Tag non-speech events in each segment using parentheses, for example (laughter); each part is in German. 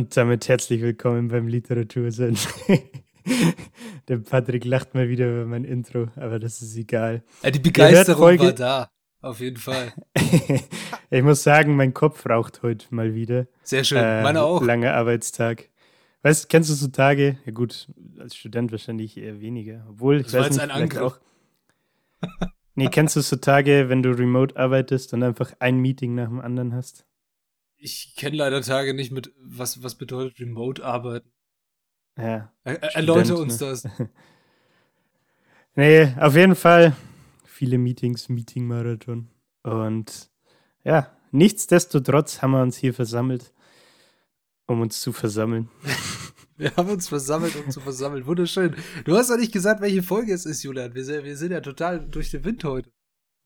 und damit herzlich willkommen beim Literatursinn. (laughs) Der Patrick lacht mal wieder über mein Intro, aber das ist egal. Ja, die Begeisterung Folge... war da, auf jeden Fall. (laughs) ich muss sagen, mein Kopf raucht heute mal wieder. Sehr schön, äh, meine auch. Langer Arbeitstag. Weißt, kennst du so Tage? Ja gut, als Student wahrscheinlich eher weniger. Obwohl, ich das weiß nicht, ein Angriff. auch. nee, kennst du so Tage, wenn du remote arbeitest und einfach ein Meeting nach dem anderen hast? Ich kenne leider Tage nicht mit, was, was bedeutet Remote arbeiten. Ja. Er, erläutere uns ne? das. (laughs) nee, auf jeden Fall viele Meetings, Meeting-Marathon. Und ja, nichtsdestotrotz haben wir uns hier versammelt, um uns zu versammeln. (laughs) wir haben uns versammelt, um zu versammeln. Wunderschön. Du hast doch nicht gesagt, welche Folge es ist, Julian. Wir, wir sind ja total durch den Wind heute.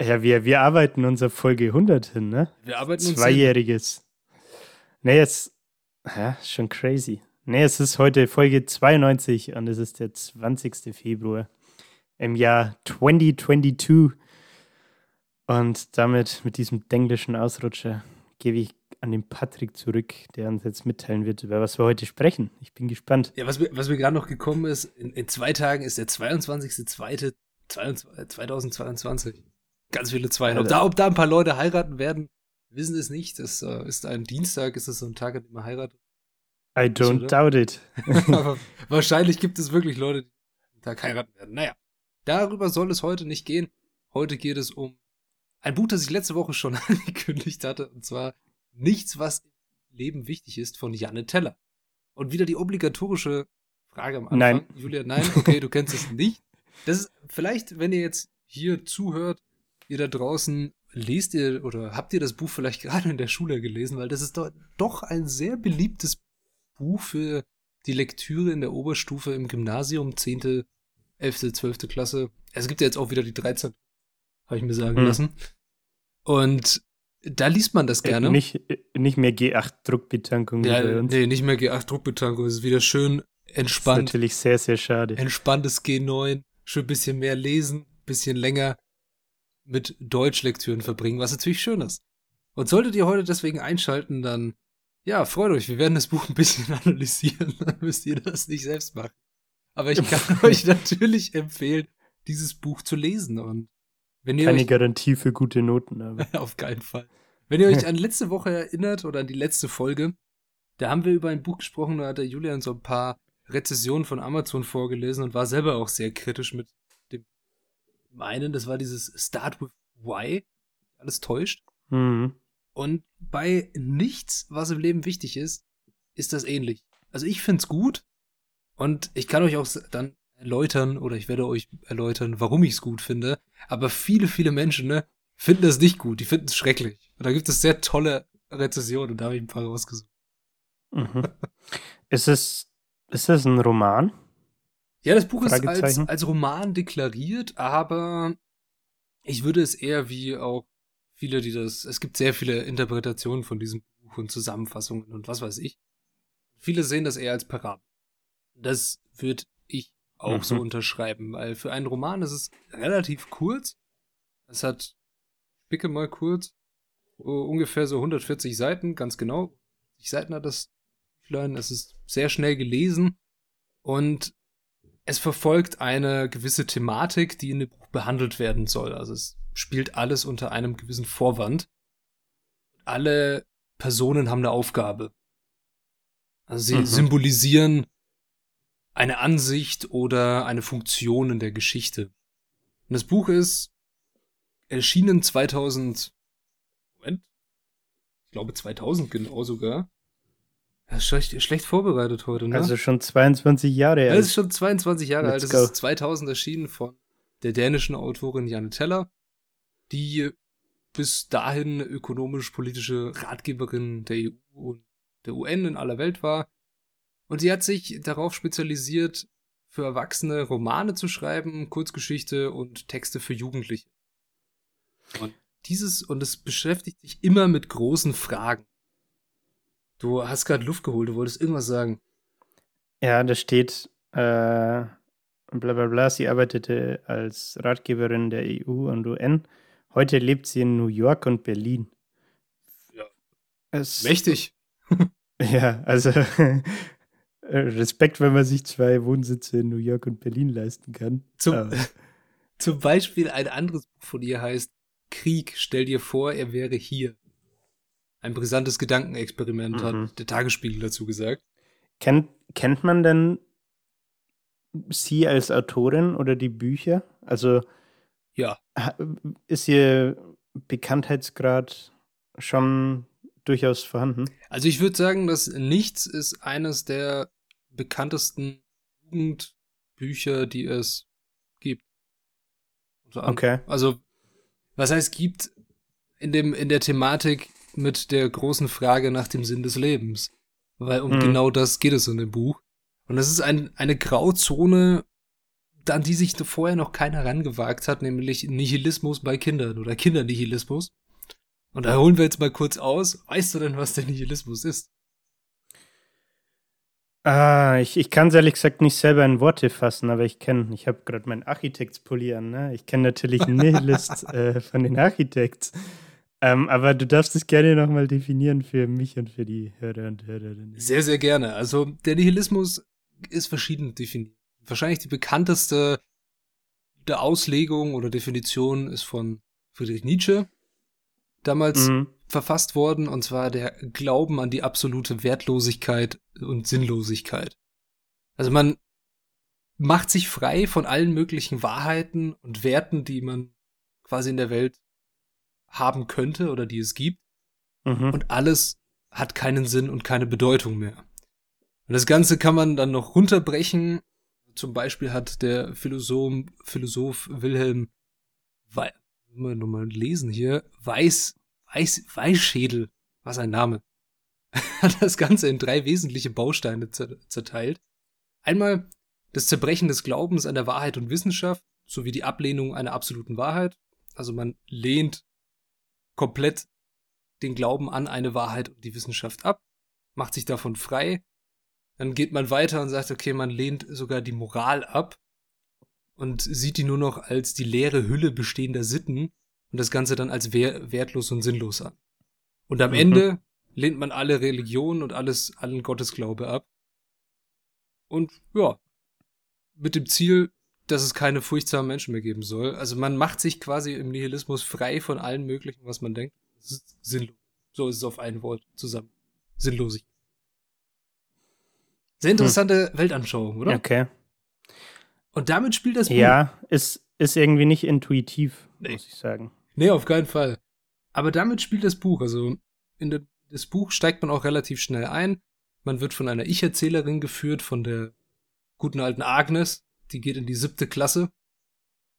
Ja, wir, wir arbeiten unser Folge 100 hin, ne? Wir arbeiten Zweijähriges. Nee, jetzt, ja, schon crazy. Nee, es ist heute Folge 92 und es ist der 20. Februar im Jahr 2022. Und damit, mit diesem denglischen Ausrutscher, gebe ich an den Patrick zurück, der uns jetzt mitteilen wird, über was wir heute sprechen. Ich bin gespannt. Ja, was mir, was mir gerade noch gekommen ist, in, in, zwei Tagen ist der 22.02.2022. Ganz viele Zweien. Ob da, ob da ein paar Leute heiraten werden, wissen es nicht. Das äh, ist ein Dienstag, ist es so ein Tag, an dem man heiratet. I don't doubt it. (laughs) Aber (laughs) wahrscheinlich gibt es wirklich Leute, die am Tag heiraten werden. Naja, darüber soll es heute nicht gehen. Heute geht es um ein Buch, das ich letzte Woche schon (laughs) angekündigt hatte, und zwar Nichts, was im Leben wichtig ist, von Janne Teller. Und wieder die obligatorische Frage am Anfang. Nein. Julia, nein, okay, du kennst es nicht. Das ist vielleicht, wenn ihr jetzt hier zuhört, ihr da draußen lest ihr oder habt ihr das Buch vielleicht (laughs) gerade in der Schule gelesen, weil das ist doch, doch ein sehr beliebtes Buch für die Lektüre in der Oberstufe im Gymnasium, 10., 11., 12. Klasse. Es gibt ja jetzt auch wieder die 13. Habe ich mir sagen hm. lassen. Und da liest man das äh, gerne. Äh, nicht, nicht mehr G8-Druckbetankung. Ja, nee, nicht mehr G8-Druckbetankung. Es ist wieder schön entspannt. Das ist natürlich sehr, sehr schade. Entspanntes G9. Schön bisschen mehr lesen, bisschen länger mit Deutschlektüren verbringen, was natürlich schön ist. Und solltet ihr heute deswegen einschalten, dann ja, freut euch, wir werden das Buch ein bisschen (laughs) analysieren, dann müsst ihr das nicht selbst machen. Aber ich kann (laughs) euch natürlich empfehlen, dieses Buch zu lesen und wenn ihr Keine euch, Garantie für gute Noten, aber. (laughs) auf keinen Fall. Wenn ihr euch an letzte Woche erinnert oder an die letzte Folge, da haben wir über ein Buch gesprochen, da hat der Julian so ein paar Rezessionen von Amazon vorgelesen und war selber auch sehr kritisch mit meinen, das war dieses Start with Why. Alles täuscht. Mhm. Und bei nichts, was im Leben wichtig ist, ist das ähnlich. Also ich find's gut und ich kann euch auch dann erläutern oder ich werde euch erläutern, warum ich's gut finde. Aber viele, viele Menschen ne, finden das nicht gut. Die finden es schrecklich. Und da gibt es sehr tolle Rezessionen und da habe ich ein paar rausgesucht. Mhm. (laughs) ist es ist es ein Roman? Ja, das Buch ist als, als Roman deklariert, aber ich würde es eher wie auch viele, die das. Es gibt sehr viele Interpretationen von diesem Buch und Zusammenfassungen und was weiß ich. Viele sehen das eher als Parabel. Das würde ich auch mhm. so unterschreiben, weil für einen Roman ist es relativ kurz. Es hat, spicke mal kurz, ungefähr so 140 Seiten, ganz genau. 60 Seiten hat das Büchlein. Es ist sehr schnell gelesen und es verfolgt eine gewisse Thematik, die in dem Buch behandelt werden soll. Also es spielt alles unter einem gewissen Vorwand. Alle Personen haben eine Aufgabe. Also sie mhm. symbolisieren eine Ansicht oder eine Funktion in der Geschichte. Und das Buch ist erschienen 2000, Moment, ich glaube 2000 genau sogar. Schlecht, schlecht vorbereitet heute, ne? Also schon 22 Jahre alt. Das ist schon 22 Jahre Let's alt. Das go. ist 2000 erschienen von der dänischen Autorin Janne Teller, die bis dahin ökonomisch-politische Ratgeberin der EU und der UN in aller Welt war Und sie hat sich darauf spezialisiert, für Erwachsene Romane zu schreiben, Kurzgeschichte und Texte für Jugendliche. Und dieses, und es beschäftigt sich immer mit großen Fragen. Du hast gerade Luft geholt, du wolltest irgendwas sagen. Ja, da steht, äh, bla bla bla, sie arbeitete als Ratgeberin der EU und UN. Heute lebt sie in New York und Berlin. Ja. Es, Mächtig. (laughs) ja, also (laughs) Respekt, wenn man sich zwei Wohnsitze in New York und Berlin leisten kann. Zum, (laughs) zum Beispiel ein anderes Buch von ihr heißt Krieg, stell dir vor, er wäre hier. Ein brisantes Gedankenexperiment, mhm. hat der Tagesspiegel dazu gesagt. Kennt, kennt man denn sie als Autorin oder die Bücher? Also ja. Ist ihr Bekanntheitsgrad schon durchaus vorhanden? Also ich würde sagen, dass Nichts ist eines der bekanntesten Jugendbücher, die es gibt. Okay. Also, was heißt gibt in dem, in der Thematik mit der großen Frage nach dem Sinn des Lebens? Weil um mhm. genau das geht es in dem Buch. Und das ist ein, eine Grauzone, an die sich vorher noch keiner rangewagt hat, nämlich Nihilismus bei Kindern oder Kindernihilismus. Und da holen wir jetzt mal kurz aus. Weißt du denn, was der Nihilismus ist? Ah, ich, ich kann es ehrlich gesagt nicht selber in Worte fassen, aber ich kenne, ich habe gerade meinen Architekts-Pulli an, ne? Ich kenne natürlich (laughs) Nihilist äh, von den Architekts. Ähm, aber du darfst es gerne nochmal definieren für mich und für die Hörer und Hörerinnen. Sehr, sehr gerne. Also der Nihilismus ist verschieden definiert. Wahrscheinlich die bekannteste der Auslegung oder Definition ist von Friedrich Nietzsche damals mhm. verfasst worden, und zwar der Glauben an die absolute Wertlosigkeit und Sinnlosigkeit. Also man macht sich frei von allen möglichen Wahrheiten und Werten, die man quasi in der Welt haben könnte oder die es gibt. Mhm. Und alles hat keinen Sinn und keine Bedeutung mehr. Und das Ganze kann man dann noch runterbrechen. Zum Beispiel hat der Philosoph, Philosoph Wilhelm We wir nochmal lesen hier, Weiß, Weiß, Weißschädel, was ein Name, (laughs) hat das Ganze in drei wesentliche Bausteine zerteilt. Einmal das Zerbrechen des Glaubens an der Wahrheit und Wissenschaft sowie die Ablehnung einer absoluten Wahrheit. Also man lehnt komplett den Glauben an eine Wahrheit und die Wissenschaft ab, macht sich davon frei. Dann geht man weiter und sagt, okay, man lehnt sogar die Moral ab und sieht die nur noch als die leere Hülle bestehender Sitten und das Ganze dann als wehr wertlos und sinnlos an. Und am mhm. Ende lehnt man alle Religionen und alles, allen Gottesglaube ab. Und ja, mit dem Ziel, dass es keine furchtsamen Menschen mehr geben soll. Also man macht sich quasi im Nihilismus frei von allem Möglichen, was man denkt. Das ist sinnlos. So ist es auf ein Wort zusammen. Sinnlosig. Sehr interessante hm. Weltanschauung, oder? Okay. Und damit spielt das Buch. Ja, ist, ist irgendwie nicht intuitiv, nee. muss ich sagen. Nee, auf keinen Fall. Aber damit spielt das Buch. Also in der, das Buch steigt man auch relativ schnell ein. Man wird von einer Ich-Erzählerin geführt, von der guten alten Agnes. Die geht in die siebte Klasse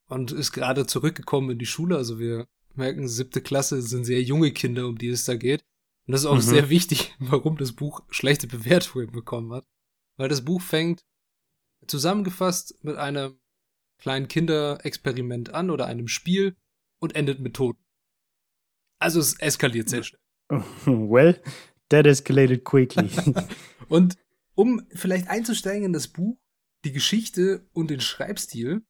und ist gerade zurückgekommen in die Schule. Also wir merken, siebte Klasse sind sehr junge Kinder, um die es da geht. Und das ist auch mhm. sehr wichtig, (laughs) warum das Buch schlechte Bewertungen bekommen hat. Weil das Buch fängt zusammengefasst mit einem kleinen Kinderexperiment an oder einem Spiel und endet mit Tod. Also es eskaliert sehr schnell. (laughs) Well, that escalated quickly. (laughs) und um vielleicht einzusteigen in das Buch, die Geschichte und den Schreibstil,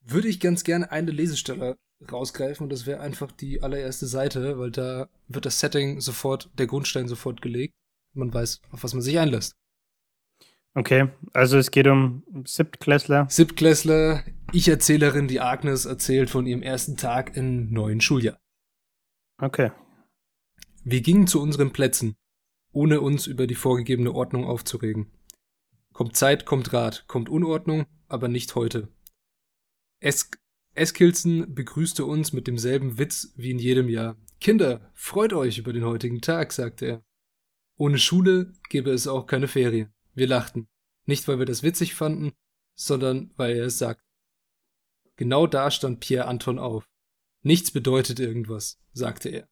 würde ich ganz gerne eine Lesestelle rausgreifen und das wäre einfach die allererste Seite, weil da wird das Setting sofort, der Grundstein sofort gelegt. Man weiß, auf was man sich einlässt. Okay, also es geht um Siebtklässler. Siebtklässler, Ich-Erzählerin, die Agnes erzählt von ihrem ersten Tag im neuen Schuljahr. Okay. Wir gingen zu unseren Plätzen, ohne uns über die vorgegebene Ordnung aufzuregen. Kommt Zeit, kommt Rat, kommt Unordnung, aber nicht heute. Es Eskilson begrüßte uns mit demselben Witz wie in jedem Jahr. Kinder, freut euch über den heutigen Tag, sagte er. Ohne Schule gäbe es auch keine Ferien. Wir lachten. Nicht, weil wir das witzig fanden, sondern weil er es sagt. Genau da stand Pierre Anton auf. Nichts bedeutet irgendwas, sagte er.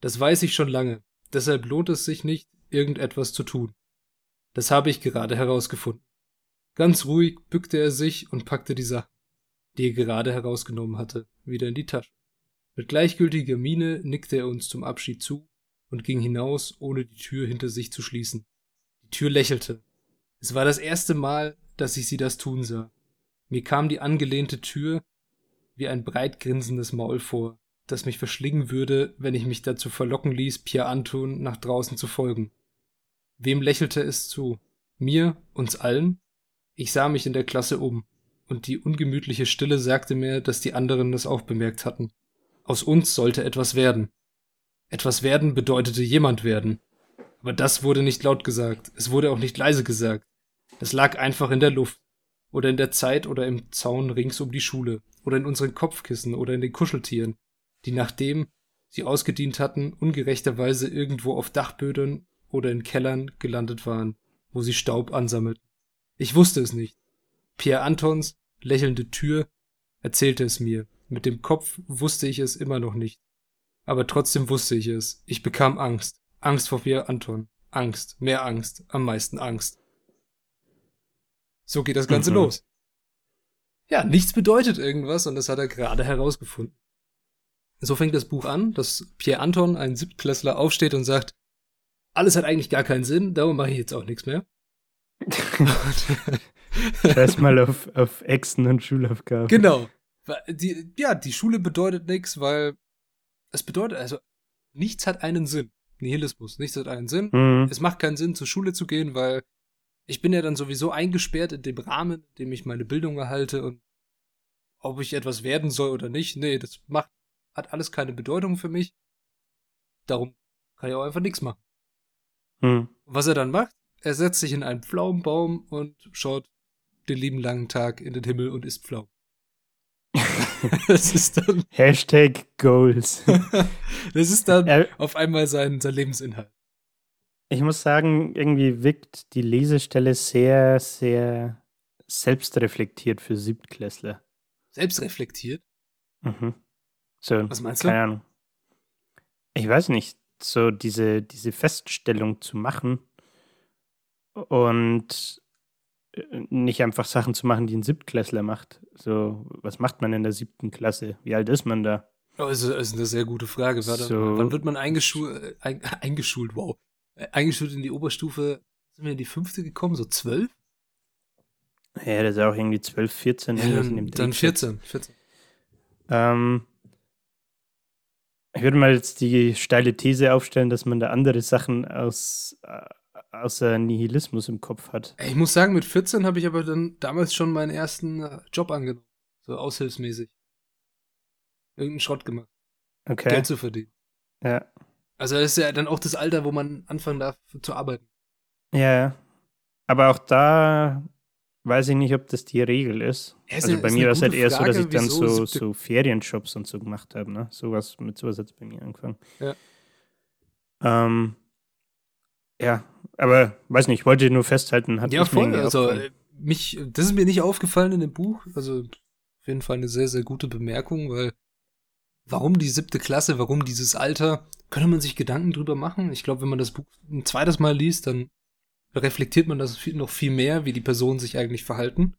Das weiß ich schon lange, deshalb lohnt es sich nicht, irgendetwas zu tun. Das habe ich gerade herausgefunden. Ganz ruhig bückte er sich und packte die Sache, die er gerade herausgenommen hatte, wieder in die Tasche. Mit gleichgültiger Miene nickte er uns zum Abschied zu und ging hinaus, ohne die Tür hinter sich zu schließen. Die Tür lächelte. Es war das erste Mal, dass ich sie das tun sah. Mir kam die angelehnte Tür wie ein breit grinsendes Maul vor, das mich verschlingen würde, wenn ich mich dazu verlocken ließ, Pierre Anton nach draußen zu folgen. Wem lächelte es zu? Mir, uns allen? Ich sah mich in der Klasse um, und die ungemütliche Stille sagte mir, dass die anderen das auch bemerkt hatten. Aus uns sollte etwas werden. Etwas werden bedeutete jemand werden. Aber das wurde nicht laut gesagt, es wurde auch nicht leise gesagt. Es lag einfach in der Luft, oder in der Zeit oder im Zaun rings um die Schule, oder in unseren Kopfkissen oder in den Kuscheltieren, die nachdem sie ausgedient hatten, ungerechterweise irgendwo auf Dachböden oder in Kellern gelandet waren, wo sie Staub ansammelten. Ich wusste es nicht. Pierre Antons lächelnde Tür erzählte es mir. Mit dem Kopf wusste ich es immer noch nicht. Aber trotzdem wusste ich es. Ich bekam Angst. Angst vor Pierre Anton. Angst. Mehr Angst. Am meisten Angst. So geht das Ganze mhm. los. Ja, nichts bedeutet irgendwas und das hat er gerade herausgefunden. So fängt das Buch an, dass Pierre Anton, ein Siebtklässler, aufsteht und sagt, alles hat eigentlich gar keinen Sinn, darum mache ich jetzt auch nichts mehr. (laughs) Erstmal auf, auf Exen und Schulaufgaben. Genau. Die, ja, die Schule bedeutet nichts, weil es bedeutet, also nichts hat einen Sinn. Nihilismus, nichts hat einen Sinn. Mhm. Es macht keinen Sinn, zur Schule zu gehen, weil ich bin ja dann sowieso eingesperrt in dem Rahmen, in dem ich meine Bildung erhalte und ob ich etwas werden soll oder nicht, nee, das macht, hat alles keine Bedeutung für mich. Darum kann ich auch einfach nichts machen. Hm. Was er dann macht, er setzt sich in einen Pflaumenbaum und schaut den lieben langen Tag in den Himmel und isst Pflaumen. (laughs) das ist dann. Hashtag Goals. (laughs) das ist dann er, auf einmal sein, sein Lebensinhalt. Ich muss sagen, irgendwie wirkt die Lesestelle sehr, sehr selbstreflektiert für Siebtklässler. Selbstreflektiert? Mhm. So, Was meinst du? Keine Ahnung. Ich weiß nicht, so diese, diese Feststellung zu machen und äh, nicht einfach Sachen zu machen, die ein Siebtklässler macht. So, was macht man in der siebten Klasse? Wie alt ist man da? Oh, das ist eine sehr gute Frage. So. Wann wird man eingeschult, äh, (laughs) eingeschult, wow, äh, eingeschult in die Oberstufe, sind wir in die fünfte gekommen, so zwölf? Ja, das ist auch irgendwie zwölf, vierzehn. Ja, dann, dann 14, 14. Ähm, ich würde mal jetzt die steile These aufstellen, dass man da andere Sachen aus, äh, außer Nihilismus im Kopf hat. Ich muss sagen, mit 14 habe ich aber dann damals schon meinen ersten äh, Job angenommen. So aushilfsmäßig. Irgendeinen Schrott gemacht. Okay. Geld zu verdienen. Ja. Also das ist ja dann auch das Alter, wo man anfangen darf zu arbeiten. Ja, aber auch da weiß ich nicht, ob das die Regel ist. Ja, also bei mir war es halt eher Frage, so, dass ich dann so, so Ferienjobs und so gemacht habe. Ne? Sowas, mit sowas hat es bei mir angefangen. Ja. Ähm, ja, aber weiß nicht, ich wollte nur festhalten. Hat ja, voll. Also mich, das ist mir nicht aufgefallen in dem Buch. Also auf jeden Fall eine sehr, sehr gute Bemerkung, weil warum die siebte Klasse, warum dieses Alter, könnte man sich Gedanken drüber machen. Ich glaube, wenn man das Buch ein zweites Mal liest, dann reflektiert man das noch viel mehr, wie die Personen sich eigentlich verhalten.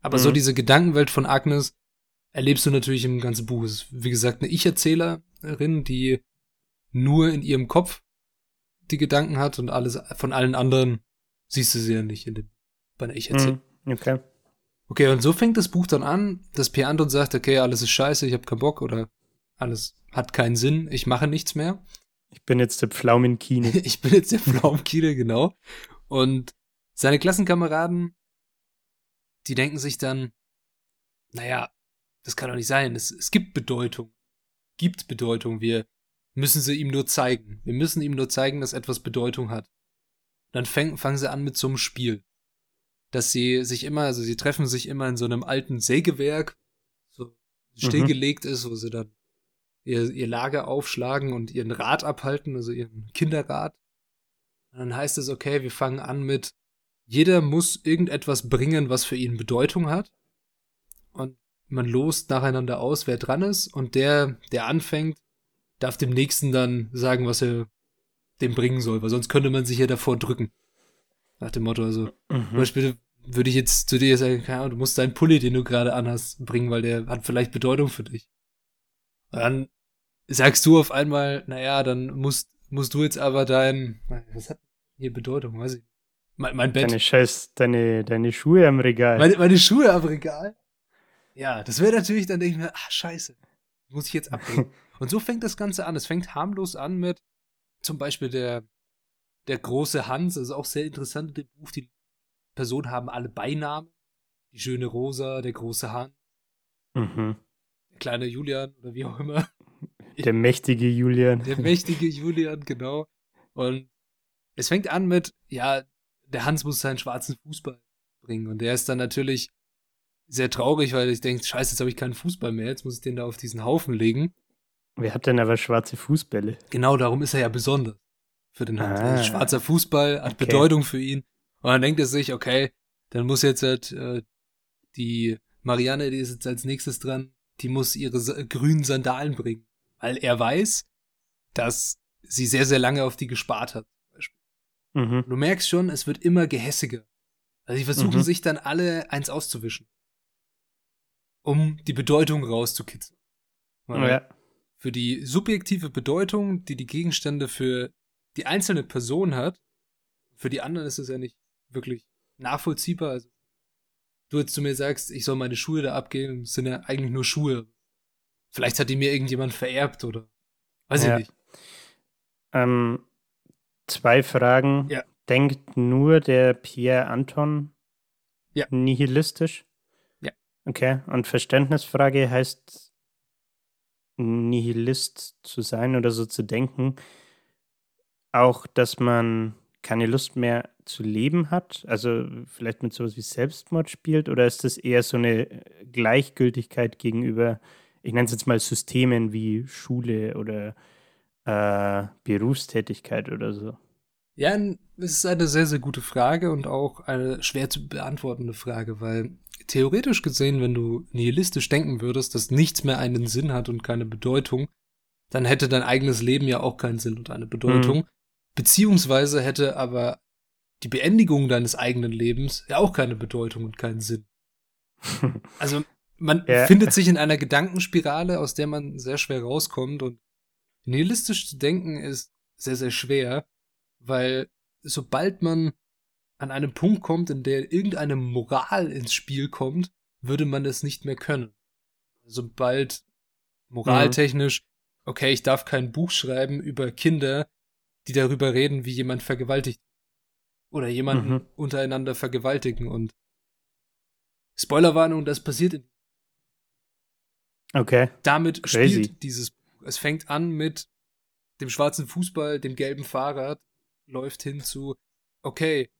Aber mhm. so diese Gedankenwelt von Agnes erlebst du natürlich im ganzen Buch. Es ist, wie gesagt, eine Ich-Erzählerin, die nur in ihrem Kopf die Gedanken hat und alles von allen anderen siehst du sie ja nicht in dem, bei einer Ich-Erzählung. Mhm. Okay. Okay, und so fängt das Buch dann an, dass Pierre Anton sagt, okay, alles ist scheiße, ich habe keinen Bock oder alles hat keinen Sinn, ich mache nichts mehr. Ich bin jetzt der Pflaumenkine. (laughs) ich bin jetzt der Pflaumenkine, genau. Und seine Klassenkameraden, die denken sich dann, naja, das kann doch nicht sein. Es, es gibt Bedeutung. Gibt Bedeutung. Wir müssen sie ihm nur zeigen. Wir müssen ihm nur zeigen, dass etwas Bedeutung hat. Dann fang, fangen sie an mit so einem Spiel. Dass sie sich immer, also sie treffen sich immer in so einem alten Sägewerk, so mhm. stillgelegt mhm. ist, wo sie dann ihr, ihr Lager aufschlagen und ihren Rat abhalten, also ihren Kinderrat. Und dann heißt es, okay, wir fangen an mit, jeder muss irgendetwas bringen, was für ihn Bedeutung hat. Und man lost nacheinander aus, wer dran ist. Und der, der anfängt, darf dem Nächsten dann sagen, was er dem bringen soll, weil sonst könnte man sich ja davor drücken. Nach dem Motto, also, mhm. zum Beispiel würde ich jetzt zu dir sagen, ja, du musst deinen Pulli, den du gerade anhast, bringen, weil der hat vielleicht Bedeutung für dich. Und dann sagst du auf einmal, naja, dann musst, musst du jetzt aber dein, was hat hier Bedeutung, weiß ich. Mein, mein Bett. Deine Scheiß, deine, deine Schuhe am Regal. Meine, meine Schuhe am Regal? Ja, das wäre natürlich, dann denke ich mir, ach, scheiße. Muss ich jetzt abbringen. (laughs) Und so fängt das Ganze an. Es fängt harmlos an mit zum Beispiel der, der große Hans. Das ist auch sehr interessant in dem Buch. Die Personen haben alle Beinamen. Die schöne Rosa, der große Hans. Mhm. Der kleine Julian oder wie auch immer. Der mächtige Julian. Der mächtige Julian, genau. Und es fängt an mit, ja, der Hans muss seinen schwarzen Fußball bringen. Und der ist dann natürlich sehr traurig, weil ich denke, scheiße, jetzt habe ich keinen Fußball mehr, jetzt muss ich den da auf diesen Haufen legen. Wer hat denn aber schwarze Fußbälle? Genau, darum ist er ja besonders für den Hans. Ah, schwarzer Fußball hat okay. Bedeutung für ihn. Und dann denkt er sich, okay, dann muss jetzt halt, äh, die Marianne, die ist jetzt als nächstes dran, die muss ihre grünen Sandalen bringen. Weil er weiß, dass sie sehr, sehr lange auf die gespart hat. Mhm. Du merkst schon, es wird immer gehässiger. Also sie versuchen mhm. sich dann alle eins auszuwischen. Um die Bedeutung rauszukitzeln. Ja. Für die subjektive Bedeutung, die die Gegenstände für die einzelne Person hat, für die anderen ist es ja nicht wirklich nachvollziehbar. Also, du jetzt zu mir sagst, ich soll meine Schuhe da abgeben, sind ja eigentlich nur Schuhe. Vielleicht hat die mir irgendjemand vererbt oder weiß ja. ich nicht. Ähm, Zwei Fragen. Ja. Denkt nur der Pierre Anton ja. nihilistisch? Ja. Okay. Und Verständnisfrage heißt Nihilist zu sein oder so zu denken, auch, dass man keine Lust mehr zu leben hat, also vielleicht mit sowas wie Selbstmord spielt, oder ist das eher so eine Gleichgültigkeit gegenüber, ich nenne es jetzt mal Systemen wie Schule oder äh, Berufstätigkeit oder so? Ja, es ist eine sehr, sehr gute Frage und auch eine schwer zu beantwortende Frage, weil theoretisch gesehen, wenn du nihilistisch denken würdest, dass nichts mehr einen Sinn hat und keine Bedeutung, dann hätte dein eigenes Leben ja auch keinen Sinn und eine Bedeutung. Mhm. Beziehungsweise hätte aber die Beendigung deines eigenen Lebens ja auch keine Bedeutung und keinen Sinn. (laughs) also man ja. findet sich in einer Gedankenspirale, aus der man sehr schwer rauskommt und nihilistisch zu denken ist sehr, sehr schwer, weil sobald man an einem Punkt kommt, in der irgendeine Moral ins Spiel kommt, würde man es nicht mehr können. Sobald moraltechnisch, okay, ich darf kein Buch schreiben über Kinder, die darüber reden, wie jemand vergewaltigt oder jemanden mhm. untereinander vergewaltigen und Spoilerwarnung, das passiert in Okay. Damit Crazy. spielt dieses Buch. Es fängt an mit dem schwarzen Fußball, dem gelben Fahrrad läuft hin zu, okay,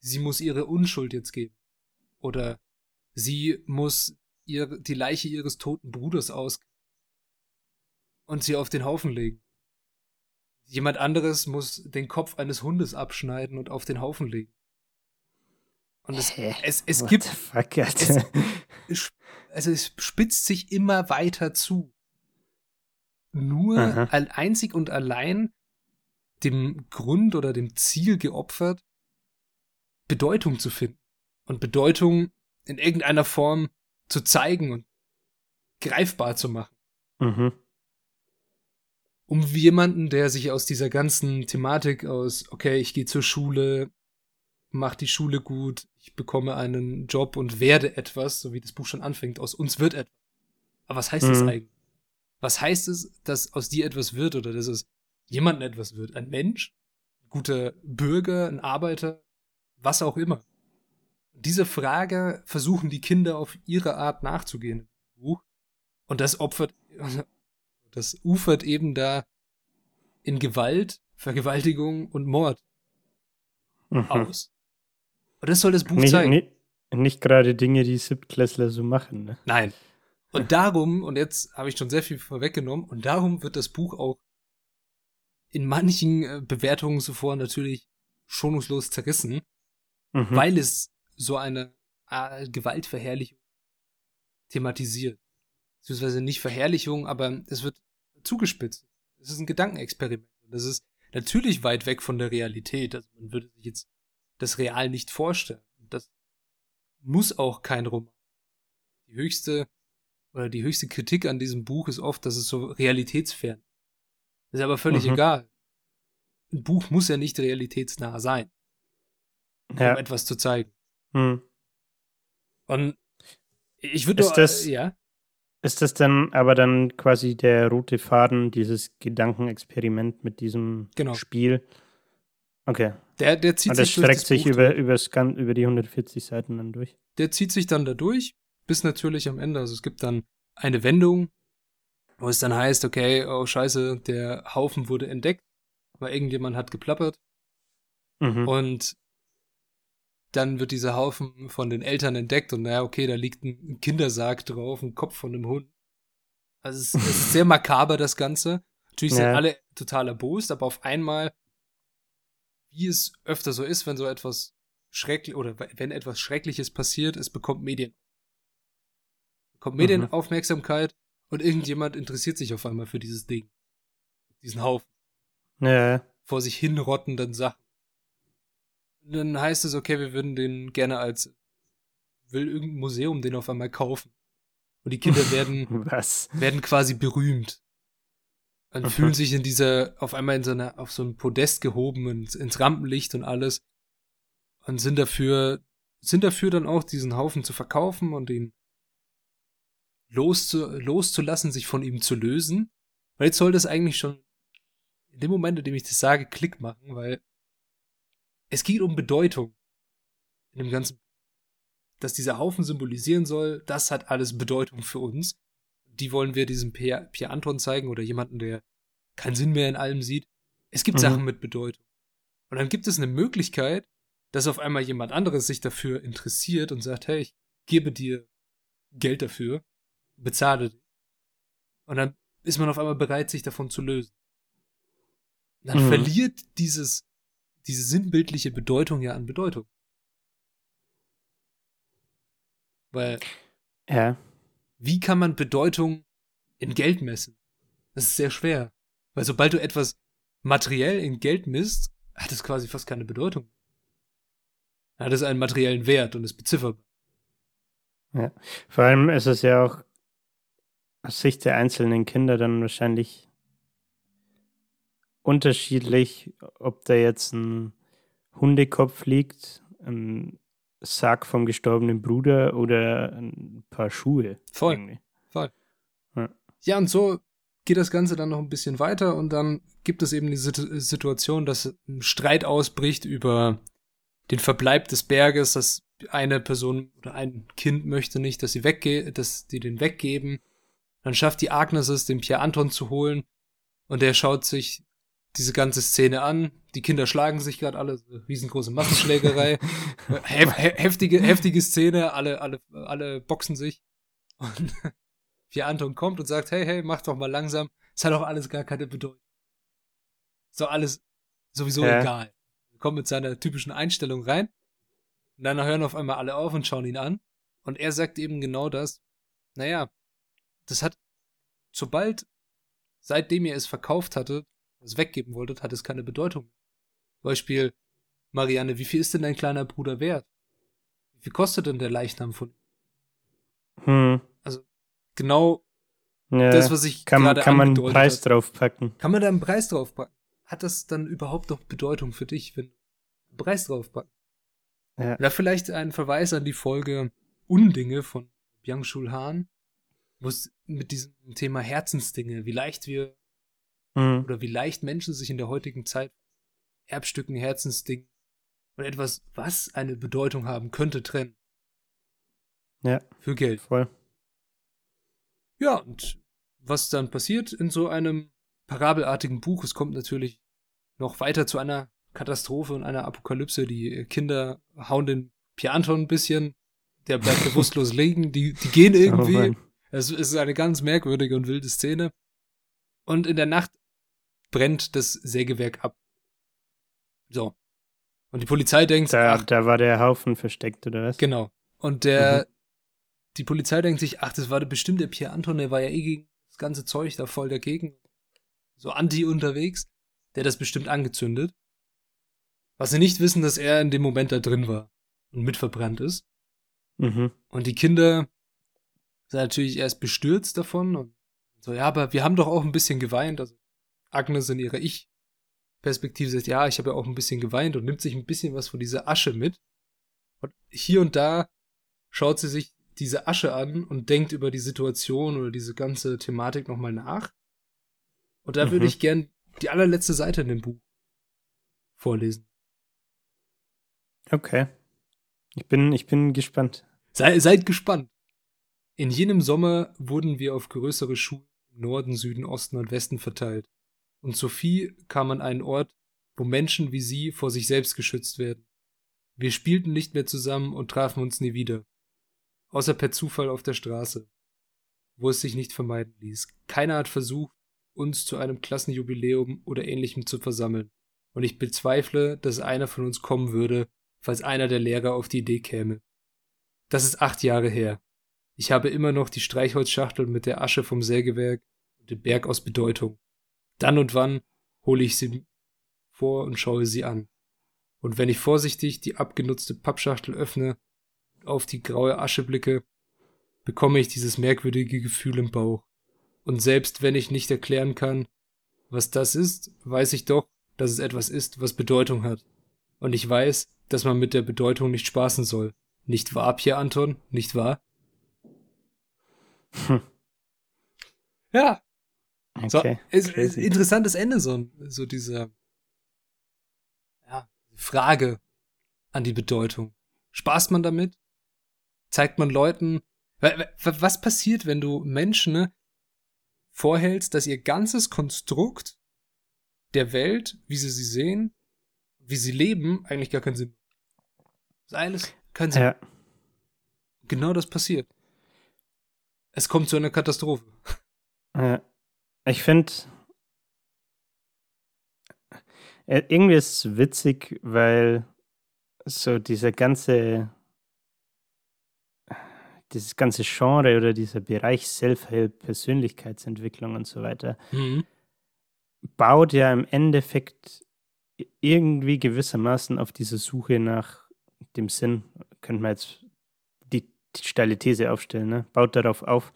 sie muss ihre Unschuld jetzt geben. Oder sie muss ihr, die Leiche ihres toten Bruders aus und sie auf den Haufen legen. Jemand anderes muss den Kopf eines Hundes abschneiden und auf den Haufen legen. Und es, es, es What gibt. Fuck, es, also (laughs) es spitzt sich immer weiter zu. Nur Aha. einzig und allein dem Grund oder dem Ziel geopfert, Bedeutung zu finden und Bedeutung in irgendeiner Form zu zeigen und greifbar zu machen. Mhm. Um jemanden, der sich aus dieser ganzen Thematik aus, okay, ich gehe zur Schule, mach die Schule gut, ich bekomme einen Job und werde etwas, so wie das Buch schon anfängt, aus uns wird etwas. Aber was heißt mhm. das eigentlich? Was heißt es, dass aus dir etwas wird oder dass es jemandem etwas wird. Ein Mensch, ein guter Bürger, ein Arbeiter, was auch immer. Diese Frage versuchen die Kinder auf ihre Art nachzugehen im Buch. Und das opfert, (laughs) das ufert eben da in Gewalt, Vergewaltigung und Mord mhm. aus. Und das soll das Buch nicht, zeigen. Nicht, nicht gerade Dinge, die Siebtklässler so machen. Ne? Nein. Und darum, und jetzt habe ich schon sehr viel vorweggenommen, und darum wird das Buch auch in manchen äh, Bewertungen zuvor natürlich schonungslos zerrissen, mhm. weil es so eine äh, Gewaltverherrlichung thematisiert. Beziehungsweise nicht Verherrlichung, aber es wird zugespitzt. Es ist ein Gedankenexperiment. Das ist natürlich weit weg von der Realität. Also man würde sich jetzt das real nicht vorstellen. Das muss auch kein Roman. Die höchste oder die höchste Kritik an diesem Buch ist oft, dass es so realitätsfern ist. Ist aber völlig mhm. egal. Ein Buch muss ja nicht realitätsnah sein, um ja. etwas zu zeigen. Mhm. Und ich würde ist das, ja. Ist das dann aber dann quasi der rote Faden, dieses Gedankenexperiment mit diesem genau. Spiel? Okay. Der, der zieht Und das sich streckt sich über, über, über die 140 Seiten dann durch. Der zieht sich dann da durch, bis natürlich am Ende. Also es gibt dann eine Wendung, wo es dann heißt, okay, oh scheiße, der Haufen wurde entdeckt, weil irgendjemand hat geplappert. Mhm. Und dann wird dieser Haufen von den Eltern entdeckt und naja, okay, da liegt ein Kindersarg drauf, ein Kopf von einem Hund. Also es ist, es ist sehr makaber, das Ganze. Natürlich ja. sind alle total erbost, aber auf einmal, wie es öfter so ist, wenn so etwas schrecklich oder wenn etwas Schreckliches passiert, es bekommt Medien. Bekommt Medienaufmerksamkeit mhm. und irgendjemand interessiert sich auf einmal für dieses Ding. Diesen Haufen. Ja. Vor sich hinrottenden Sachen dann heißt es, okay, wir würden den gerne als, will irgendein Museum den auf einmal kaufen. Und die Kinder werden, (laughs) Was? werden quasi berühmt. Und fühlen sich in dieser, auf einmal in so einer, auf so ein Podest gehoben, ins, ins Rampenlicht und alles. Und sind dafür, sind dafür dann auch diesen Haufen zu verkaufen und ihn loszu, loszulassen, sich von ihm zu lösen. Weil jetzt soll das eigentlich schon in dem Moment, in dem ich das sage, Klick machen, weil es geht um Bedeutung in dem ganzen, dass dieser Haufen symbolisieren soll, das hat alles Bedeutung für uns. Die wollen wir diesem Pierre, Pierre Anton zeigen oder jemanden, der keinen Sinn mehr in allem sieht. Es gibt mhm. Sachen mit Bedeutung. Und dann gibt es eine Möglichkeit, dass auf einmal jemand anderes sich dafür interessiert und sagt, hey, ich gebe dir Geld dafür, bezahle dich. Und dann ist man auf einmal bereit, sich davon zu lösen. Dann mhm. verliert dieses diese sinnbildliche Bedeutung ja an Bedeutung. Weil. Ja. Wie kann man Bedeutung in Geld messen? Das ist sehr schwer. Weil sobald du etwas materiell in Geld misst, hat es quasi fast keine Bedeutung. Hat es einen materiellen Wert und ist bezifferbar. Ja. Vor allem ist es ja auch aus Sicht der einzelnen Kinder dann wahrscheinlich unterschiedlich, ob da jetzt ein Hundekopf liegt, ein Sack vom gestorbenen Bruder oder ein paar Schuhe. Voll. Irgendwie. Voll. Ja. ja, und so geht das Ganze dann noch ein bisschen weiter und dann gibt es eben die Situation, dass ein Streit ausbricht über den Verbleib des Berges, dass eine Person oder ein Kind möchte nicht, dass sie wegge dass die den weggeben. Dann schafft die Agnes es, den Pierre Anton zu holen und der schaut sich diese ganze Szene an. Die Kinder schlagen sich gerade alle, riesengroße Massenschlägerei. (laughs) Hef, heftige, heftige Szene, alle, alle, alle boxen sich. Und (laughs) Pierre Anton kommt und sagt, hey, hey, mach doch mal langsam. Es hat doch alles gar keine Bedeutung. So alles sowieso ja. egal. Er kommt mit seiner typischen Einstellung rein. Und dann hören auf einmal alle auf und schauen ihn an. Und er sagt eben genau das. Naja, das hat, sobald, seitdem er es verkauft hatte, es weggeben wolltet, hat es keine Bedeutung. Beispiel, Marianne, wie viel ist denn dein kleiner Bruder wert? Wie viel kostet denn der Leichnam von hm. Also, genau ja, das, was ich kann, gerade Kann man einen Preis hat. draufpacken? Kann man da einen Preis draufpacken? Hat das dann überhaupt noch Bedeutung für dich, wenn du einen Preis draufpacken? Ja. Oder vielleicht ein Verweis an die Folge Undinge von Byung-Chul Han, es mit diesem Thema Herzensdinge, wie leicht wir Mhm. Oder wie leicht Menschen sich in der heutigen Zeit Erbstücken, Herzensdingen und etwas, was eine Bedeutung haben könnte, trennen. Ja. Für Geld. Voll. Ja, und was dann passiert in so einem parabelartigen Buch, es kommt natürlich noch weiter zu einer Katastrophe und einer Apokalypse. Die Kinder hauen den Pianton ein bisschen, der bleibt (laughs) bewusstlos liegen, die, die gehen oh irgendwie. Es ist eine ganz merkwürdige und wilde Szene. Und in der Nacht brennt das Sägewerk ab. So. Und die Polizei denkt, da, ach, da war der Haufen versteckt, oder was? Genau. Und der, mhm. die Polizei denkt sich, ach, das war bestimmt der Pierre Anton, der war ja eh gegen das ganze Zeug da voll dagegen. So anti unterwegs. Der hat das bestimmt angezündet. Was sie nicht wissen, dass er in dem Moment da drin war und mitverbrannt ist. Mhm. Und die Kinder sind natürlich erst bestürzt davon und so, ja, aber wir haben doch auch ein bisschen geweint. Also Agnes in ihrer Ich-Perspektive sagt, ja, ich habe ja auch ein bisschen geweint und nimmt sich ein bisschen was von dieser Asche mit. Und hier und da schaut sie sich diese Asche an und denkt über die Situation oder diese ganze Thematik nochmal nach. Und da mhm. würde ich gern die allerletzte Seite in dem Buch vorlesen. Okay. Ich bin, ich bin gespannt. Sei, seid gespannt. In jenem Sommer wurden wir auf größere Schulen im Norden, Süden, Osten und Westen verteilt. Und Sophie kam an einen Ort, wo Menschen wie sie vor sich selbst geschützt werden. Wir spielten nicht mehr zusammen und trafen uns nie wieder. Außer per Zufall auf der Straße, wo es sich nicht vermeiden ließ. Keiner hat versucht, uns zu einem Klassenjubiläum oder ähnlichem zu versammeln. Und ich bezweifle, dass einer von uns kommen würde, falls einer der Lehrer auf die Idee käme. Das ist acht Jahre her. Ich habe immer noch die Streichholzschachtel mit der Asche vom Sägewerk und dem Berg aus Bedeutung. Dann und wann hole ich sie vor und schaue sie an. Und wenn ich vorsichtig die abgenutzte Pappschachtel öffne, auf die graue Asche blicke, bekomme ich dieses merkwürdige Gefühl im Bauch. Und selbst wenn ich nicht erklären kann, was das ist, weiß ich doch, dass es etwas ist, was Bedeutung hat. Und ich weiß, dass man mit der Bedeutung nicht spaßen soll. Nicht wahr, Pierre Anton? Nicht wahr? Hm. Ja. Okay, so, ist, ist interessantes Ende, so, so dieser ja, Frage an die Bedeutung. Spaßt man damit? Zeigt man Leuten, was passiert, wenn du Menschen ne, vorhältst, dass ihr ganzes Konstrukt der Welt, wie sie sie sehen, wie sie leben, eigentlich gar keinen Sinn macht? Das ist alles keinen Sinn. Ja. Genau das passiert. Es kommt zu einer Katastrophe. Ja. Ich finde, äh, irgendwie ist es witzig, weil so dieser ganze, dieses ganze Genre oder dieser Bereich Self-Help, Persönlichkeitsentwicklung und so weiter, mhm. baut ja im Endeffekt irgendwie gewissermaßen auf diese Suche nach dem Sinn, könnte man jetzt steile These aufstellen, ne? baut darauf auf.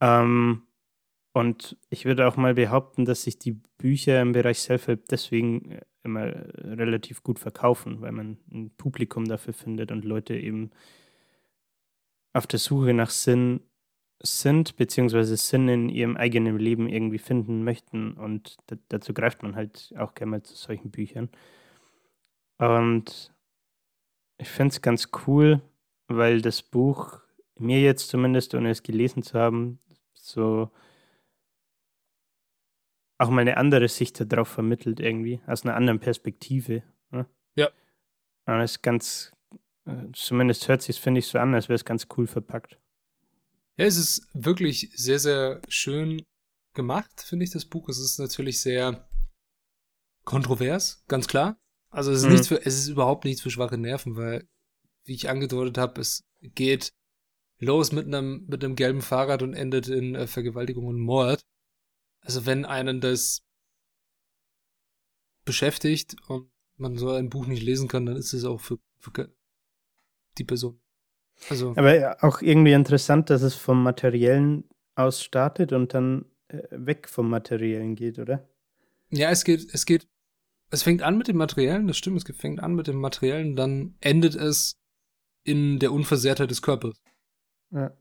Ähm, und ich würde auch mal behaupten, dass sich die Bücher im Bereich Self-Help deswegen äh, immer relativ gut verkaufen, weil man ein Publikum dafür findet und Leute eben auf der Suche nach Sinn sind, beziehungsweise Sinn in ihrem eigenen Leben irgendwie finden möchten. Und dazu greift man halt auch gerne mal zu solchen Büchern. Und ich finde es ganz cool, weil das Buch mir jetzt zumindest, ohne es gelesen zu haben, so auch mal eine andere Sicht darauf vermittelt irgendwie, aus einer anderen Perspektive. Ne? Ja. Aber es ist ganz, äh, zumindest hört sich finde ich, so an, als wäre es ganz cool verpackt. Ja, es ist wirklich sehr, sehr schön gemacht, finde ich, das Buch. Es ist natürlich sehr kontrovers, ganz klar. Also es ist, mhm. nichts für, es ist überhaupt nichts für schwache Nerven, weil wie ich angedeutet habe, es geht los mit einem mit einem gelben Fahrrad und endet in äh, Vergewaltigung und Mord. Also wenn einen das beschäftigt und man so ein Buch nicht lesen kann, dann ist es auch für, für die Person. Also. Aber auch irgendwie interessant, dass es vom Materiellen aus startet und dann äh, weg vom Materiellen geht, oder? Ja, es geht, es geht, es fängt an mit dem Materiellen, das stimmt, es fängt an mit dem Materiellen, dann endet es in der Unversehrtheit des Körpers. Ja.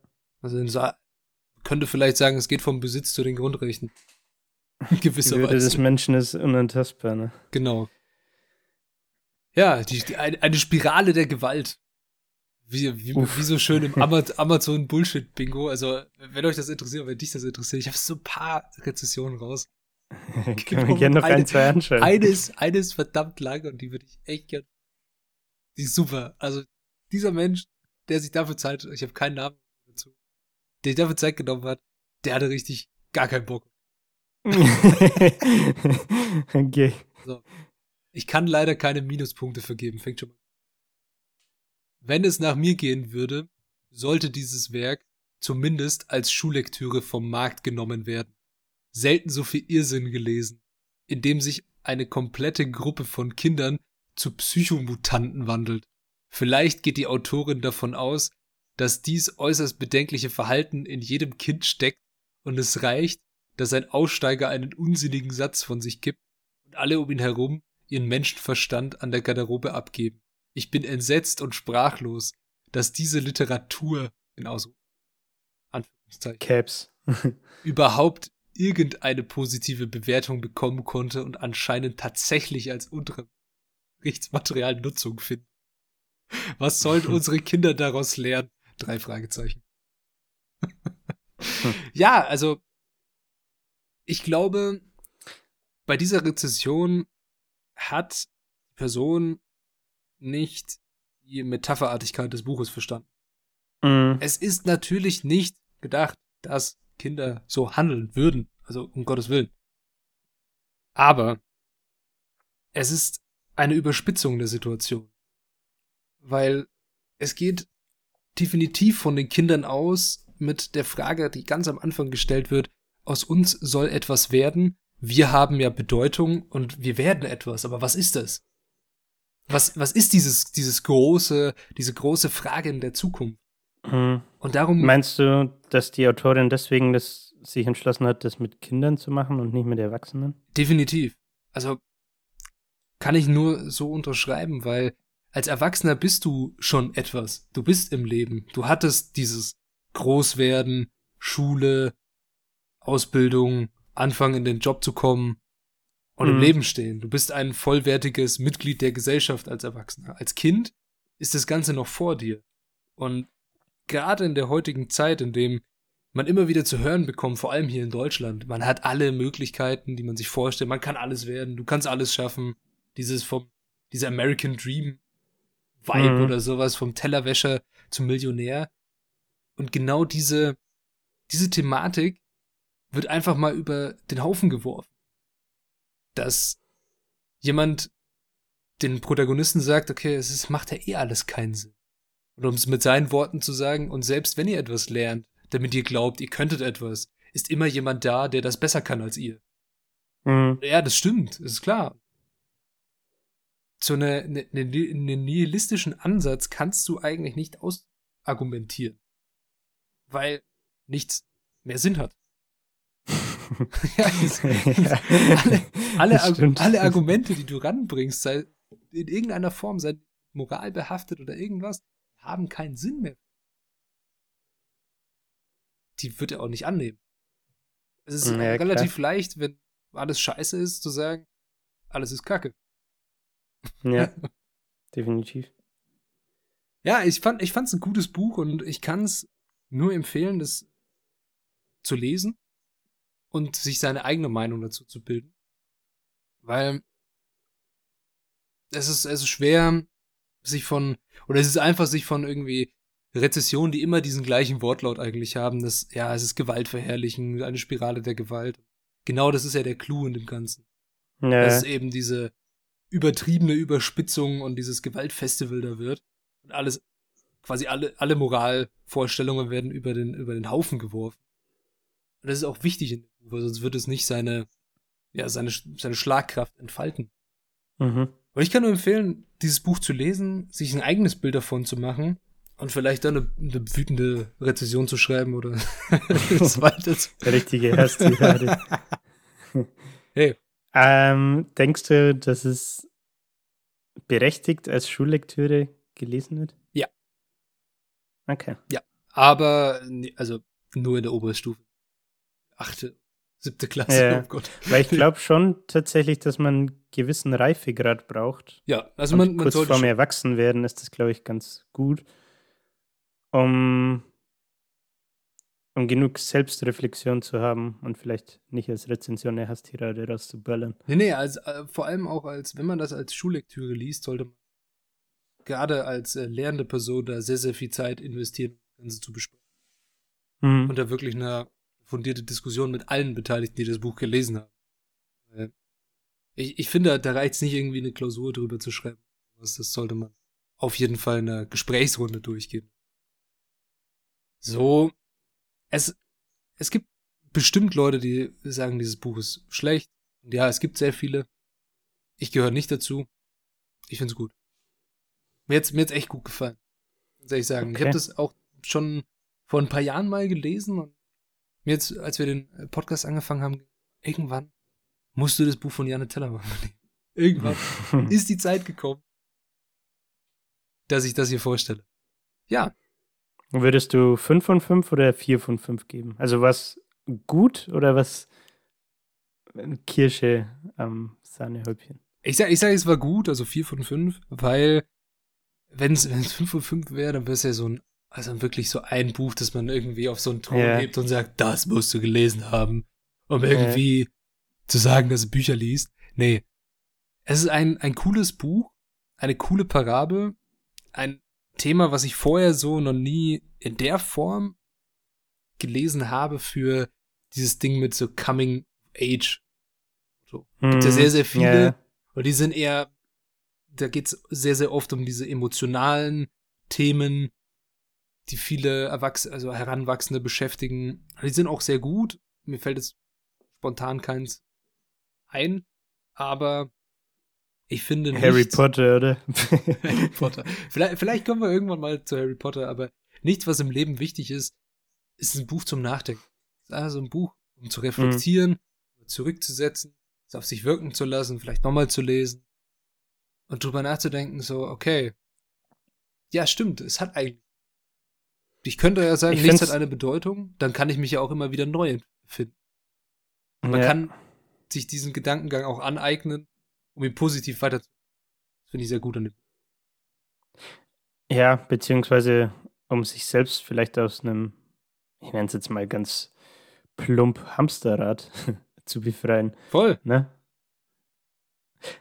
Also in könnte vielleicht sagen, es geht vom Besitz zu den Grundrechten. Gewisserweise. Die Würde des Menschen ist unantastbar, ne? Genau. Ja, die, die, eine, Spirale der Gewalt. Wie, wie, wie so schön im Amazon Bullshit Bingo. Also, wenn euch das interessiert, wenn dich das interessiert, ich habe so ein paar Rezessionen raus. (laughs) Können wir gerne noch ein, zwei anschauen. Eine ist, eine ist verdammt lang und die würde ich echt gerne. Die ist super. Also, dieser Mensch, der sich dafür Zeit, ich habe keinen Namen dazu, der sich dafür Zeit genommen hat, der hatte richtig gar keinen Bock. (laughs) okay. So. Ich kann leider keine Minuspunkte vergeben, fängt schon mal. Wenn es nach mir gehen würde, sollte dieses Werk zumindest als Schullektüre vom Markt genommen werden. Selten so viel Irrsinn gelesen, in dem sich eine komplette Gruppe von Kindern zu Psychomutanten wandelt. Vielleicht geht die Autorin davon aus, dass dies äußerst bedenkliche Verhalten in jedem Kind steckt und es reicht, dass ein Aussteiger einen unsinnigen Satz von sich gibt und alle um ihn herum ihren Menschenverstand an der Garderobe abgeben. Ich bin entsetzt und sprachlos, dass diese Literatur in Aus Anführungszeichen Caps (laughs) überhaupt irgendeine positive Bewertung bekommen konnte und anscheinend tatsächlich als Unterrichtsmaterial Nutzung findet. Was sollen unsere Kinder daraus lernen? Drei Fragezeichen. ja, also ich glaube, bei dieser Rezession hat die Person nicht die Metapherartigkeit des Buches verstanden. Mhm. Es ist natürlich nicht gedacht, dass Kinder so handeln würden. Also um Gottes Willen. Aber es ist eine Überspitzung der Situation. Weil es geht definitiv von den Kindern aus mit der Frage, die ganz am Anfang gestellt wird, aus uns soll etwas werden, wir haben ja Bedeutung und wir werden etwas, aber was ist das? Was, was ist dieses, dieses große, diese große Frage in der Zukunft? Mhm. Und darum. Meinst du, dass die Autorin deswegen das sich entschlossen hat, das mit Kindern zu machen und nicht mit Erwachsenen? Definitiv. Also kann ich nur so unterschreiben, weil als Erwachsener bist du schon etwas. Du bist im Leben. Du hattest dieses Großwerden, Schule, Ausbildung, anfangen in den Job zu kommen und mhm. im Leben stehen. Du bist ein vollwertiges Mitglied der Gesellschaft als Erwachsener. Als Kind ist das Ganze noch vor dir. Und gerade in der heutigen Zeit, in dem man immer wieder zu hören bekommt, vor allem hier in Deutschland, man hat alle Möglichkeiten, die man sich vorstellt, man kann alles werden, du kannst alles schaffen. Dieses vom, dieser American Dream Vibe mhm. oder sowas, vom Tellerwäscher zum Millionär. Und genau diese, diese Thematik wird einfach mal über den Haufen geworfen. Dass jemand den Protagonisten sagt, okay, es ist, macht ja eh alles keinen Sinn. Und um es mit seinen Worten zu sagen, und selbst wenn ihr etwas lernt, damit ihr glaubt, ihr könntet etwas, ist immer jemand da, der das besser kann als ihr. Mhm. Ja, das stimmt, ist klar. So eine, eine, eine, einen nihilistischen Ansatz kannst du eigentlich nicht ausargumentieren. Weil nichts mehr Sinn hat. (laughs) ja, ja, alle, alle, alle, Argumente, die du ranbringst, sei in irgendeiner Form, sei moralbehaftet oder irgendwas, haben keinen Sinn mehr. Die wird er auch nicht annehmen. Es ist ja, relativ klar. leicht, wenn alles scheiße ist, zu sagen, alles ist Kacke. Ja, (laughs) definitiv. Ja, ich fand ich fand's ein gutes Buch und ich kann es nur empfehlen, das zu lesen und sich seine eigene Meinung dazu zu bilden. Weil es ist, es ist schwer, sich von, oder es ist einfach, sich von irgendwie Rezessionen, die immer diesen gleichen Wortlaut eigentlich haben, dass, ja, es ist Gewaltverherrlichen, eine Spirale der Gewalt. Genau das ist ja der Clou in dem Ganzen. Ja. Dass es eben diese übertriebene Überspitzung und dieses Gewaltfestival da wird. Und alles, quasi alle, alle Moralvorstellungen werden über den, über den Haufen geworfen. Und das ist auch wichtig in dem Buch, weil sonst wird es nicht seine, ja, seine, seine Schlagkraft entfalten. Mhm. Aber ich kann nur empfehlen, dieses Buch zu lesen, sich ein eigenes Bild davon zu machen und vielleicht dann eine, eine wütende Rezession zu schreiben oder. (laughs) (laughs) Der richtige Hasstirade. (laughs) hey. Ähm, denkst du, dass es berechtigt als Schullektüre gelesen wird? Ja. Okay. Ja. Aber, also nur in der Oberstufe achte, siebte Klasse. Ja, oh Gott. Weil ich (laughs) glaube schon tatsächlich, dass man einen gewissen Reifegrad braucht. Ja, also man, man kurz vorm Erwachsenwerden ist das, glaube ich, ganz gut, um, um genug Selbstreflexion zu haben und vielleicht nicht als Rezension der Hasstirade rauszuböllern. Nee, nee, als, äh, vor allem auch als, wenn man das als Schullektüre liest, sollte man gerade als äh, lernende Person da sehr, sehr viel Zeit investieren, um das Ganze zu besprechen. Mhm. Und da wirklich eine fundierte Diskussion mit allen Beteiligten, die das Buch gelesen haben. Ich, ich finde, da reicht es nicht irgendwie eine Klausur drüber zu schreiben. Das sollte man auf jeden Fall in einer Gesprächsrunde durchgehen. So, es, es gibt bestimmt Leute, die sagen, dieses Buch ist schlecht. Und ja, es gibt sehr viele. Ich gehöre nicht dazu. Ich finde es gut. Mir hat mir echt gut gefallen. Muss ich sagen. Okay. Ich habe das auch schon vor ein paar Jahren mal gelesen und mir jetzt, als wir den Podcast angefangen haben, irgendwann musst du das Buch von Janne Tellermann nehmen. Irgendwann (laughs) ist die Zeit gekommen, dass ich das hier vorstelle. Ja. Würdest du 5 von 5 oder 4 von 5 geben? Also was gut oder was Kirsche am Sahnehäubchen? Ich sage, ich sag, es war gut, also 4 von 5, weil wenn es 5 von 5 wäre, dann wäre es ja so ein, also wirklich so ein Buch, das man irgendwie auf so einen Thron ja. hebt und sagt, das musst du gelesen haben, um irgendwie ja. zu sagen, dass du Bücher liest. Nee. Es ist ein, ein cooles Buch, eine coole Parabel, ein Thema, was ich vorher so noch nie in der Form gelesen habe für dieses Ding mit so Coming Age. So. Hm, Gibt ja sehr, sehr viele. Yeah. Und die sind eher, da geht's sehr, sehr oft um diese emotionalen Themen, die viele Erwachsene, also Heranwachsende beschäftigen. Die sind auch sehr gut. Mir fällt jetzt spontan keins ein, aber ich finde nicht. Harry Potter, oder? (laughs) Harry Potter. Vielleicht, vielleicht kommen wir irgendwann mal zu Harry Potter, aber nichts, was im Leben wichtig ist, ist ein Buch zum Nachdenken. Es ist also ein Buch, um zu reflektieren, mhm. zurückzusetzen, es auf sich wirken zu lassen, vielleicht nochmal zu lesen und drüber nachzudenken, so, okay. Ja, stimmt, es hat eigentlich. Ich könnte ja sagen, ich nichts hat eine Bedeutung, dann kann ich mich ja auch immer wieder neu finden. Man ja. kann sich diesen Gedankengang auch aneignen um ihn positiv weiter zu. Das finde ich sehr gut an dem. Ja, beziehungsweise um sich selbst vielleicht aus einem, ich nenne es jetzt mal ganz plump Hamsterrad (laughs) zu befreien. Voll. Ne?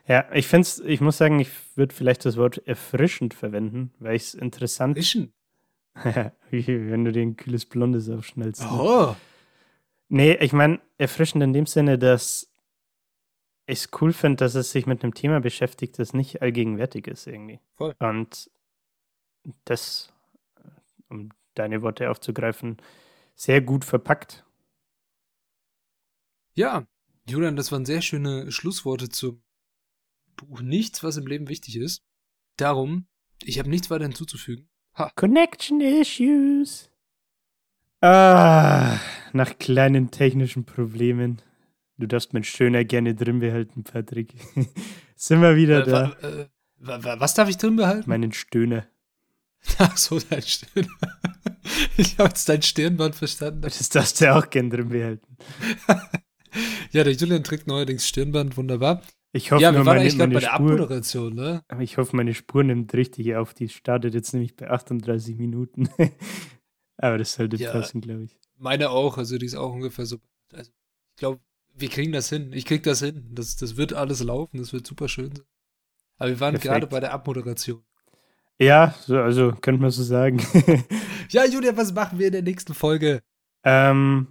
Ja, ich finde es, ich muss sagen, ich würde vielleicht das Wort erfrischend verwenden, weil ich es interessant. Erfrischend? Ja, (laughs) wie wenn du dir ein kühles Blondes aufschnellst. Ne? Oh. Nee, ich meine, erfrischend in dem Sinne, dass ich cool finde, dass es sich mit einem Thema beschäftigt, das nicht allgegenwärtig ist irgendwie. Voll. Und das, um deine Worte aufzugreifen, sehr gut verpackt. Ja, Julian, das waren sehr schöne Schlussworte zum Buch Nichts, was im Leben wichtig ist. Darum, ich habe nichts weiter hinzuzufügen. Ha. Connection Issues. Ah, nach kleinen technischen Problemen Du darfst meinen Stöhner gerne drin behalten, Patrick. (laughs) Sind wir wieder äh, da? Äh, was darf ich drin behalten? Meinen Stöhner. (laughs) Ach so, dein Stöhner. (laughs) Ich habe jetzt dein Stirnband verstanden. Das darfst du auch gerne drin behalten. ja, der Julian trägt neuerdings Stirnband, wunderbar. Ich hoffe, ja, wir waren eigentlich gerade bei der Abmoderation, ne? Aber ich hoffe, meine Spur nimmt richtig auf. Die startet jetzt nämlich bei 38 Minuten. aber das sollte ja, passen, glaube ich. Meine auch, also die ist auch ungefähr so. Also, ich glaube, wir kriegen das hin. Ich krieg das hin. Das, das wird alles laufen. Das wird super schön. Aber wir waren Perfekt. gerade bei der Abmoderation. Ja, so, also könnte man so sagen. (laughs) ja, Julia, was machen wir in der nächsten Folge? Ähm,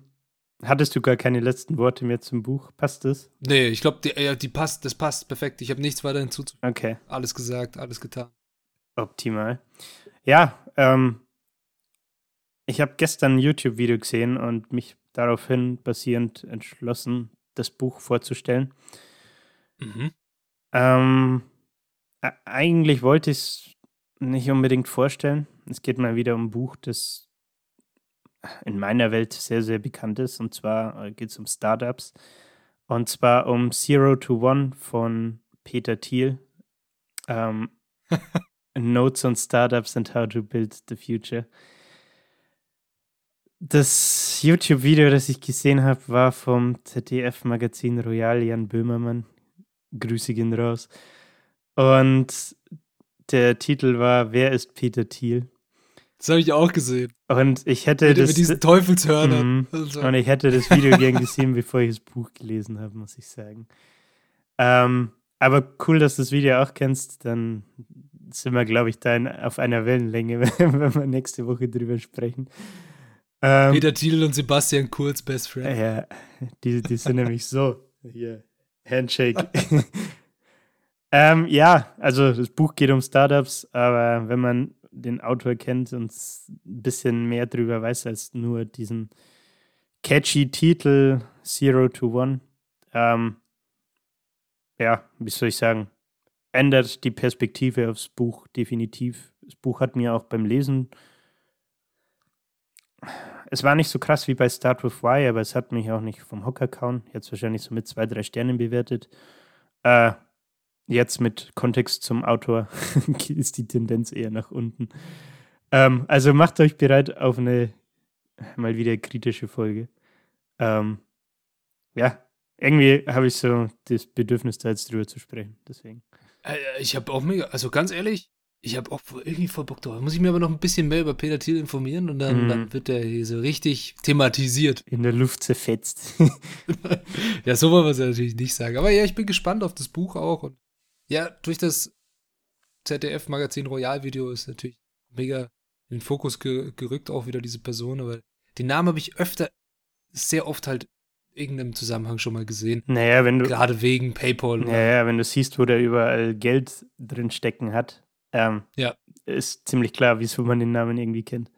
hattest du gar keine letzten Worte mehr zum Buch? Passt das? Nee, ich glaube, die, die passt, das passt perfekt. Ich habe nichts weiter hinzuzufügen. Okay. Alles gesagt, alles getan. Optimal. Ja, ähm, ich habe gestern ein YouTube-Video gesehen und mich daraufhin basierend entschlossen, das Buch vorzustellen. Mhm. Ähm, eigentlich wollte ich es nicht unbedingt vorstellen. Es geht mal wieder um ein Buch, das in meiner Welt sehr, sehr bekannt ist. Und zwar äh, geht es um Startups. Und zwar um Zero to One von Peter Thiel. Ähm, (laughs) Notes on Startups and How to Build the Future. Das YouTube-Video, das ich gesehen habe, war vom ZDF-Magazin Royal Jan Böhmermann. Grüße gehen raus. Und der Titel war Wer ist Peter Thiel? Das habe ich auch gesehen. Und ich hätte mit, das. Mit diesen Teufelshörnern. Mm, also. Und ich hätte das Video gern gesehen, (laughs) bevor ich das Buch gelesen habe, muss ich sagen. Ähm, aber cool, dass du das Video auch kennst. Dann sind wir, glaube ich, da in, auf einer Wellenlänge, (laughs) wenn wir nächste Woche drüber sprechen. Ähm, Peter Thiel und Sebastian Kurz, Best Friend. Ja, die, die sind nämlich so. Hier, Handshake. (laughs) ähm, ja, also das Buch geht um Startups, aber wenn man den Autor kennt und ein bisschen mehr drüber weiß als nur diesen catchy Titel Zero to One, ähm, ja, wie soll ich sagen, ändert die Perspektive aufs Buch definitiv. Das Buch hat mir auch beim Lesen. Es war nicht so krass wie bei Start with Why, aber es hat mich auch nicht vom Hocker kauen. Jetzt wahrscheinlich so mit zwei, drei Sternen bewertet. Äh, jetzt mit Kontext zum Autor (laughs) ist die Tendenz eher nach unten. Ähm, also macht euch bereit auf eine mal wieder kritische Folge. Ähm, ja, irgendwie habe ich so das Bedürfnis, da jetzt drüber zu sprechen. Deswegen. Äh, ich habe auch mega, also ganz ehrlich, ich habe auch irgendwie voll Bock drauf. Muss ich mir aber noch ein bisschen mehr über Peter Thiel informieren und dann, mm. dann wird der hier so richtig thematisiert. In der Luft zerfetzt. (laughs) (laughs) ja, so wollen wir es natürlich nicht sagen. Aber ja, ich bin gespannt auf das Buch auch. Und ja, durch das ZDF-Magazin Royal-Video ist natürlich mega in den Fokus ge gerückt, auch wieder diese Person. Aber den Namen habe ich öfter, sehr oft halt irgendeinem Zusammenhang schon mal gesehen. Naja, wenn du. Gerade wegen PayPal. Naja, wenn du siehst, wo der überall Geld drin stecken hat, ähm, ja. ist ziemlich klar, wieso man den Namen irgendwie kennt.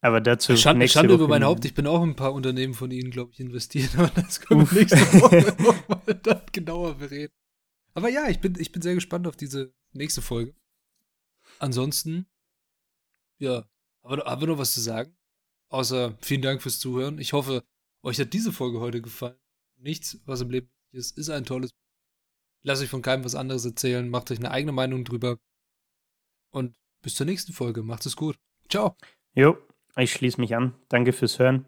Aber dazu. Schande, Schande über mein Haupt, ich bin auch in ein paar Unternehmen von Ihnen, glaube ich, investiert, (laughs) aber das können wir nächste (laughs) Woche nochmal dann genauer bereden. Aber ja, ich bin, ich bin sehr gespannt auf diese nächste Folge. Ansonsten, ja, aber haben wir noch was zu sagen? Außer vielen Dank fürs Zuhören. Ich hoffe, euch hat diese Folge heute gefallen. Nichts, was im Leben ist, ist ein tolles. Lasst euch von keinem was anderes erzählen. Macht euch eine eigene Meinung drüber. Und bis zur nächsten Folge. Macht es gut. Ciao. Jo, ich schließe mich an. Danke fürs Hören.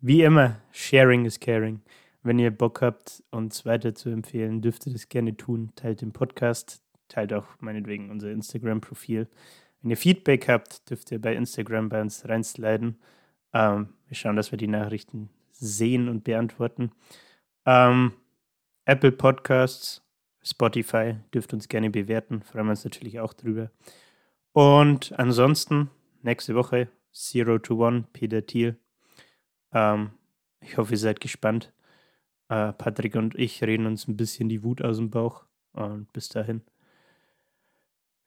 Wie immer, Sharing is Caring. Wenn ihr Bock habt, uns weiter zu empfehlen, dürft ihr das gerne tun. Teilt den Podcast, teilt auch meinetwegen unser Instagram-Profil. Wenn ihr Feedback habt, dürft ihr bei Instagram bei uns reinsliden. Ähm, wir schauen, dass wir die Nachrichten sehen und beantworten. Ähm, Apple Podcasts, Spotify dürft uns gerne bewerten, freuen wir uns natürlich auch drüber. Und ansonsten, nächste Woche Zero to One, Peter Thiel. Ähm, ich hoffe, ihr seid gespannt. Äh, Patrick und ich reden uns ein bisschen die Wut aus dem Bauch. Und bis dahin,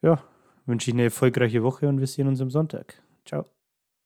ja, wünsche ich eine erfolgreiche Woche und wir sehen uns am Sonntag. Ciao.